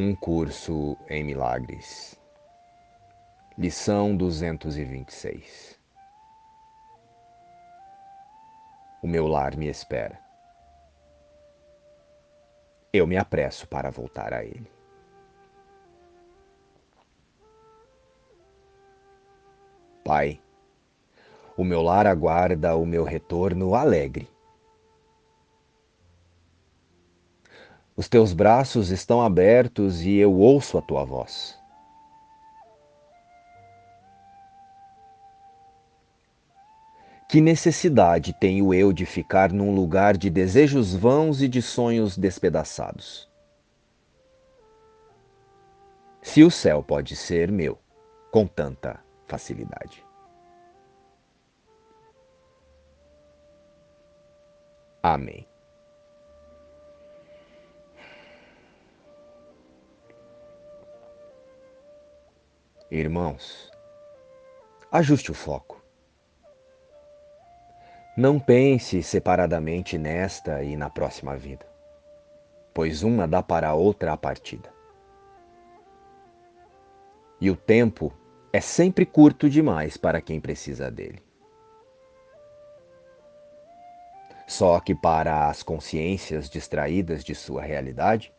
Um curso em milagres. Lição 226. O meu lar me espera. Eu me apresso para voltar a ele. Pai, o meu lar aguarda o meu retorno alegre Os teus braços estão abertos e eu ouço a tua voz. Que necessidade tenho eu de ficar num lugar de desejos vãos e de sonhos despedaçados? Se o céu pode ser meu com tanta facilidade. Amém. Irmãos, ajuste o foco. Não pense separadamente nesta e na próxima vida, pois uma dá para a outra a partida. E o tempo é sempre curto demais para quem precisa dele. Só que para as consciências distraídas de sua realidade,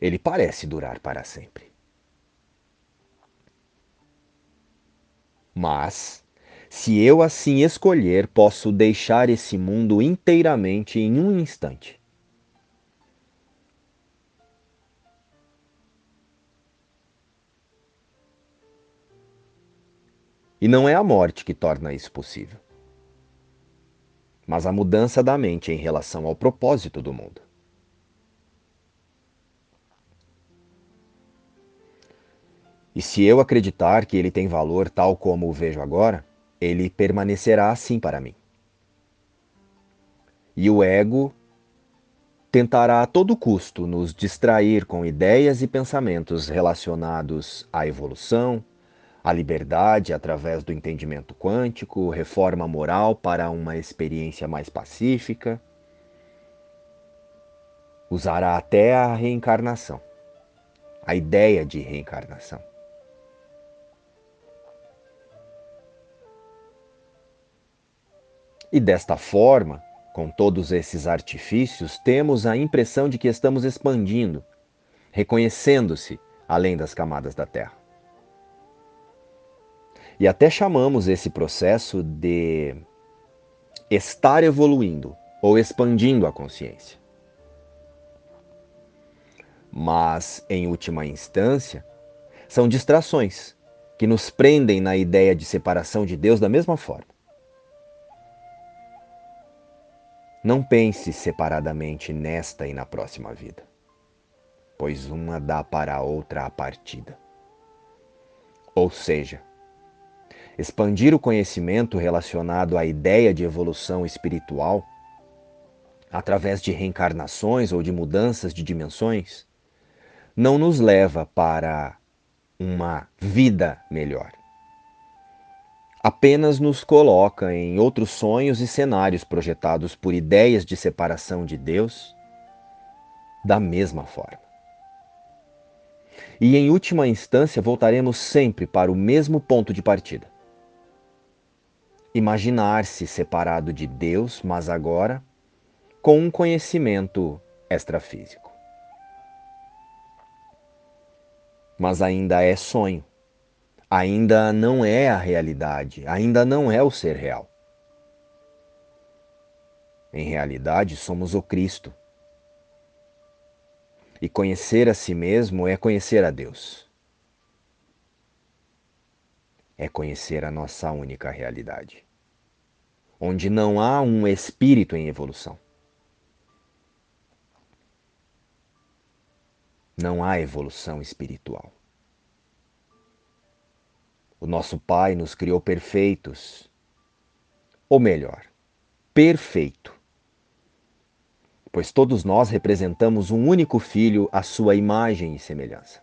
ele parece durar para sempre. Mas, se eu assim escolher, posso deixar esse mundo inteiramente em um instante. E não é a morte que torna isso possível, mas a mudança da mente em relação ao propósito do mundo. E se eu acreditar que ele tem valor tal como o vejo agora, ele permanecerá assim para mim. E o ego tentará a todo custo nos distrair com ideias e pensamentos relacionados à evolução, à liberdade através do entendimento quântico, reforma moral para uma experiência mais pacífica. Usará até a reencarnação, a ideia de reencarnação. E desta forma, com todos esses artifícios, temos a impressão de que estamos expandindo, reconhecendo-se além das camadas da Terra. E até chamamos esse processo de estar evoluindo ou expandindo a consciência. Mas, em última instância, são distrações que nos prendem na ideia de separação de Deus da mesma forma. Não pense separadamente nesta e na próxima vida, pois uma dá para a outra a partida. Ou seja, expandir o conhecimento relacionado à ideia de evolução espiritual através de reencarnações ou de mudanças de dimensões não nos leva para uma vida melhor apenas nos coloca em outros sonhos e cenários projetados por ideias de separação de Deus da mesma forma. E em última instância voltaremos sempre para o mesmo ponto de partida. Imaginar-se separado de Deus, mas agora com um conhecimento extrafísico. Mas ainda é sonho ainda não é a realidade, ainda não é o ser real. Em realidade, somos o Cristo. E conhecer a si mesmo é conhecer a Deus. É conhecer a nossa única realidade, onde não há um espírito em evolução. Não há evolução espiritual. O nosso Pai nos criou perfeitos. Ou melhor, perfeito. Pois todos nós representamos um único Filho à sua imagem e semelhança.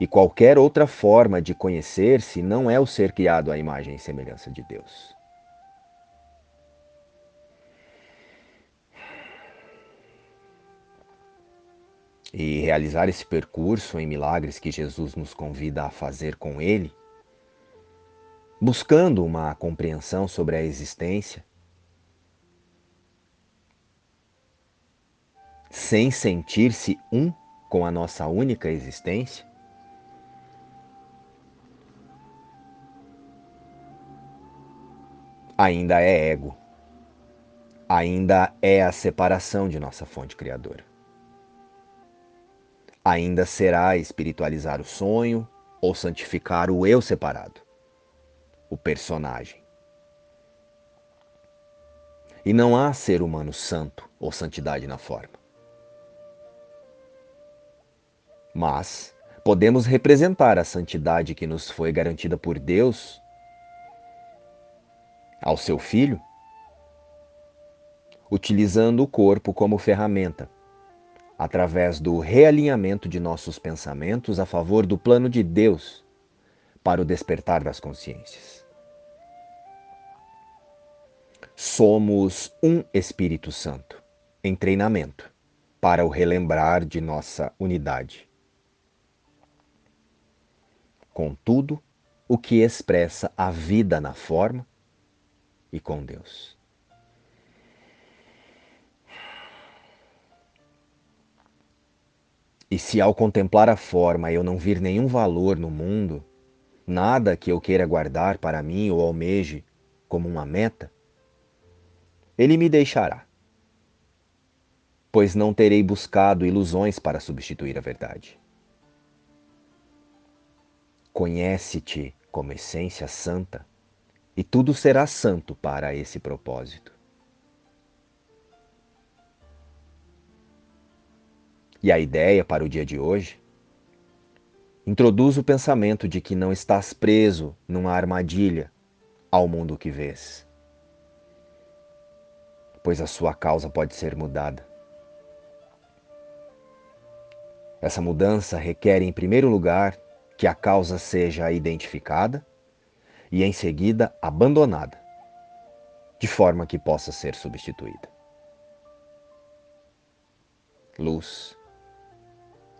E qualquer outra forma de conhecer-se não é o ser criado à imagem e semelhança de Deus. E realizar esse percurso em milagres que Jesus nos convida a fazer com Ele, buscando uma compreensão sobre a existência, sem sentir-se um com a nossa única existência? Ainda é ego. Ainda é a separação de nossa fonte criadora. Ainda será espiritualizar o sonho ou santificar o eu separado, o personagem. E não há ser humano santo ou santidade na forma. Mas podemos representar a santidade que nos foi garantida por Deus ao seu Filho, utilizando o corpo como ferramenta, através do realinhamento de nossos pensamentos a favor do plano de Deus para o despertar das consciências. Somos um Espírito Santo em treinamento para o relembrar de nossa unidade com tudo o que expressa a vida na forma e com Deus. E se ao contemplar a forma eu não vir nenhum valor no mundo, nada que eu queira guardar para mim ou almeje como uma meta, ele me deixará, pois não terei buscado ilusões para substituir a verdade. Conhece-te como essência santa, e tudo será santo para esse propósito. E a ideia para o dia de hoje introduz o pensamento de que não estás preso numa armadilha ao mundo que vês, pois a sua causa pode ser mudada. Essa mudança requer, em primeiro lugar, que a causa seja identificada e em seguida abandonada, de forma que possa ser substituída. Luz